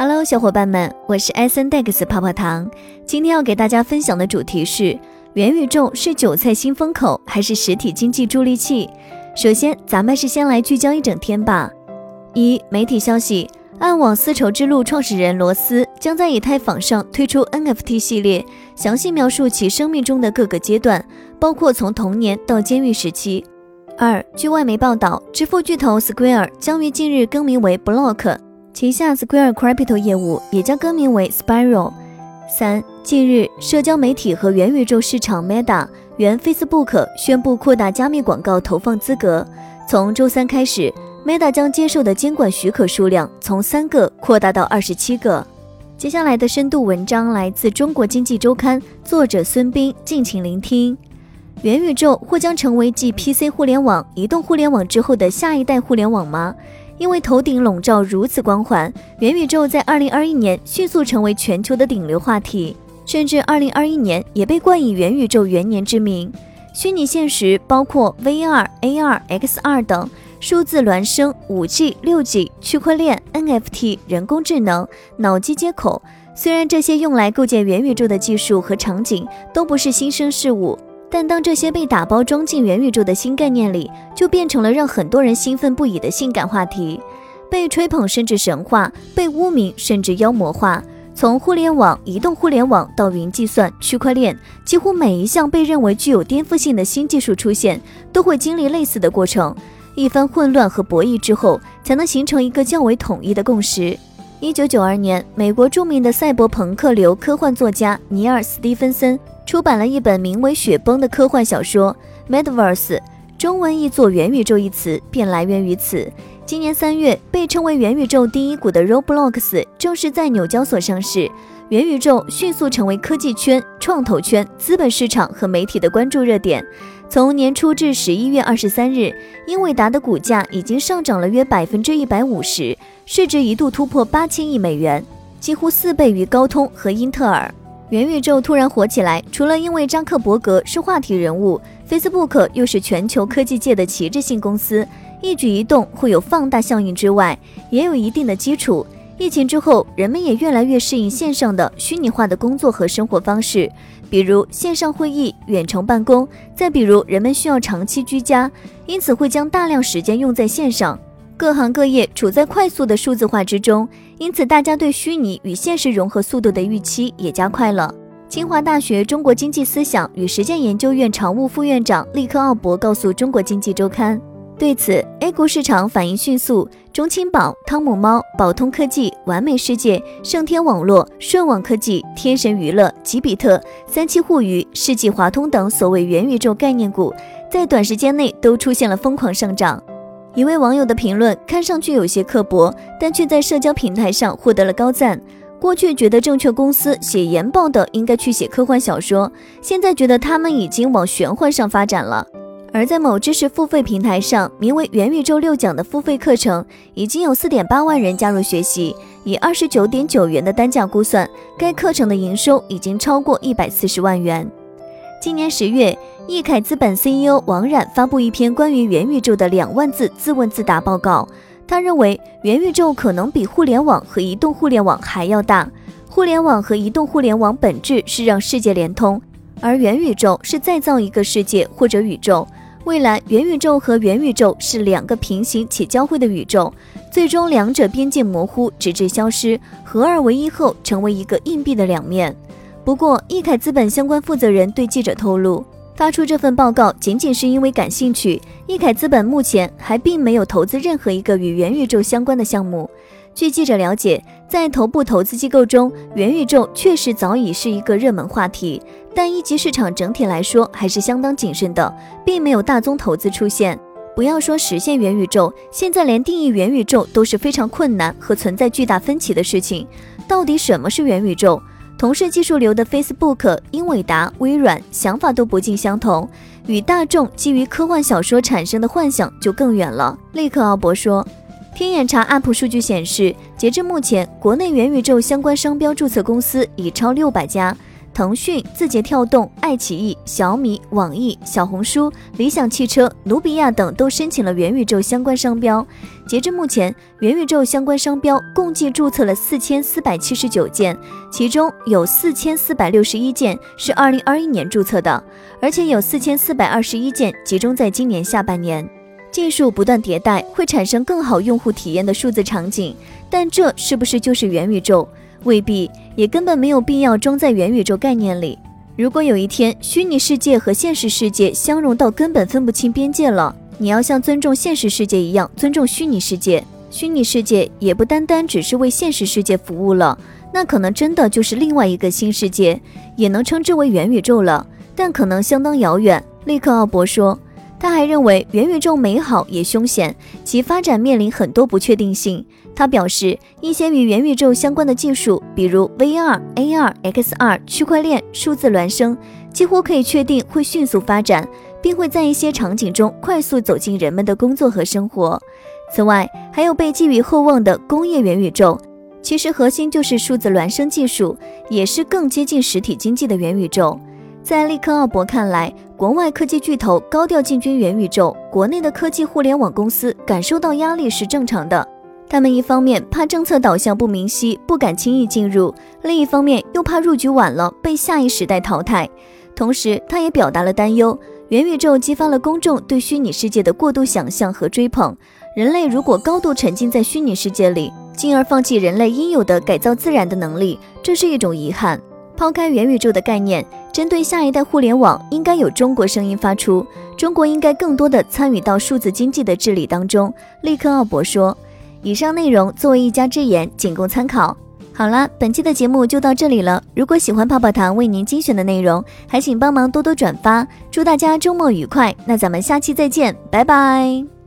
Hello，小伙伴们，我是 S N Dex 泡泡糖。今天要给大家分享的主题是：元宇宙是韭菜新风口，还是实体经济助力器？首先，咱们是先来聚焦一整天吧。一、媒体消息：暗网丝绸之路创始人罗斯将在以太坊上推出 NFT 系列，详细描述其生命中的各个阶段，包括从童年到监狱时期。二、据外媒报道，支付巨头 Square 将于近日更名为 Block。旗下 Square Crypto 业务也将更名为 Spiral。三，近日，社交媒体和元宇宙市场 Meta 原 Facebook 宣布扩大加密广告投放资格。从周三开始，Meta 将接受的监管许可数量从三个扩大到二十七个。接下来的深度文章来自中国经济周刊，作者孙斌，敬请聆听。元宇宙或将成为继 PC 互联网、移动互联网之后的下一代互联网吗？因为头顶笼罩如此光环，元宇宙在二零二一年迅速成为全球的顶流话题，甚至二零二一年也被冠以元宇宙元年之名。虚拟现实包括 VR、AR、XR 等，数字孪生、五 G、六 G、区块链、NFT、人工智能、脑机接口，虽然这些用来构建元宇宙的技术和场景都不是新生事物。但当这些被打包装进元宇宙的新概念里，就变成了让很多人兴奋不已的性感话题，被吹捧甚至神话，被污名甚至妖魔化。从互联网、移动互联网到云计算、区块链，几乎每一项被认为具有颠覆性的新技术出现，都会经历类似的过程。一番混乱和博弈之后，才能形成一个较为统一的共识。一九九二年，美国著名的赛博朋克流科幻作家尼尔·斯蒂芬森。出版了一本名为《雪崩》的科幻小说《Metaverse》，中文译作“元宇宙”一词便来源于此。今年三月，被称为元宇宙第一股的 Roblox 正式在纽交所上市，元宇宙迅速成为科技圈、创投圈、资本市场和媒体的关注热点。从年初至十一月二十三日，英伟达的股价已经上涨了约百分之一百五十，市值一度突破八千亿美元，几乎四倍于高通和英特尔。元宇宙突然火起来，除了因为扎克伯格是话题人物，Facebook 又是全球科技界的旗帜性公司，一举一动会有放大效应之外，也有一定的基础。疫情之后，人们也越来越适应线上的虚拟化的工作和生活方式，比如线上会议、远程办公，再比如人们需要长期居家，因此会将大量时间用在线上。各行各业处在快速的数字化之中，因此大家对虚拟与现实融合速度的预期也加快了。清华大学中国经济思想与实践研究院常务副院长利克奥博告诉中国经济周刊，对此，A 股市场反应迅速，中青宝、汤姆猫、宝通科技、完美世界、盛天网络、顺网科技、天神娱乐、吉比特、三七互娱、世纪华通等所谓元宇宙概念股，在短时间内都出现了疯狂上涨。一位网友的评论看上去有些刻薄，但却在社交平台上获得了高赞。过去觉得证券公司写研报的应该去写科幻小说，现在觉得他们已经往玄幻上发展了。而在某知识付费平台上，名为“元宇宙六讲”的付费课程已经有四点八万人加入学习，以二十九点九元的单价估算，该课程的营收已经超过一百四十万元。今年十月，易凯资本 CEO 王冉发布一篇关于元宇宙的两万字自问自答报告。他认为，元宇宙可能比互联网和移动互联网还要大。互联网和移动互联网本质是让世界连通，而元宇宙是再造一个世界或者宇宙。未来，元宇宙和元宇宙是两个平行且交汇的宇宙，最终两者边界模糊，直至消失，合二为一后成为一个硬币的两面。不过，易凯资本相关负责人对记者透露，发出这份报告仅仅是因为感兴趣。易凯资本目前还并没有投资任何一个与元宇宙相关的项目。据记者了解，在头部投资机构中，元宇宙确实早已是一个热门话题，但一级市场整体来说还是相当谨慎的，并没有大宗投资出现。不要说实现元宇宙，现在连定义元宇宙都是非常困难和存在巨大分歧的事情。到底什么是元宇宙？同是技术流的 Facebook、英伟达、微软想法都不尽相同，与大众基于科幻小说产生的幻想就更远了。利克奥博说，天眼查 App 数据显示，截至目前，国内元宇宙相关商标注册公司已超六百家。腾讯、字节跳动、爱奇艺、小米、网易、小红书、理想汽车、努比亚等都申请了元宇宙相关商标。截至目前，元宇宙相关商标共计注册了四千四百七十九件，其中有四千四百六十一件是二零二一年注册的，而且有四千四百二十一件集中在今年下半年。技术不断迭代，会产生更好用户体验的数字场景，但这是不是就是元宇宙？未必，也根本没有必要装在元宇宙概念里。如果有一天虚拟世界和现实世界相融到根本分不清边界了，你要像尊重现实世界一样尊重虚拟世界。虚拟世界也不单单只是为现实世界服务了，那可能真的就是另外一个新世界，也能称之为元宇宙了，但可能相当遥远。利克奥博说。他还认为元宇宙美好也凶险，其发展面临很多不确定性。他表示，一些与元宇宙相关的技术，比如 VR、AR、XR、区块链、数字孪生，几乎可以确定会迅速发展，并会在一些场景中快速走进人们的工作和生活。此外，还有被寄予厚望的工业元宇宙，其实核心就是数字孪生技术，也是更接近实体经济的元宇宙。在利克奥博看来，国外科技巨头高调进军元宇宙，国内的科技互联网公司感受到压力是正常的。他们一方面怕政策导向不明晰，不敢轻易进入；另一方面又怕入局晚了被下一时代淘汰。同时，他也表达了担忧：元宇宙激发了公众对虚拟世界的过度想象和追捧。人类如果高度沉浸在虚拟世界里，进而放弃人类应有的改造自然的能力，这是一种遗憾。抛开元宇宙的概念，针对下一代互联网，应该有中国声音发出。中国应该更多的参与到数字经济的治理当中。利克奥博说：“以上内容作为一家之言，仅供参考。”好了，本期的节目就到这里了。如果喜欢泡泡糖为您精选的内容，还请帮忙多多转发。祝大家周末愉快！那咱们下期再见，拜拜。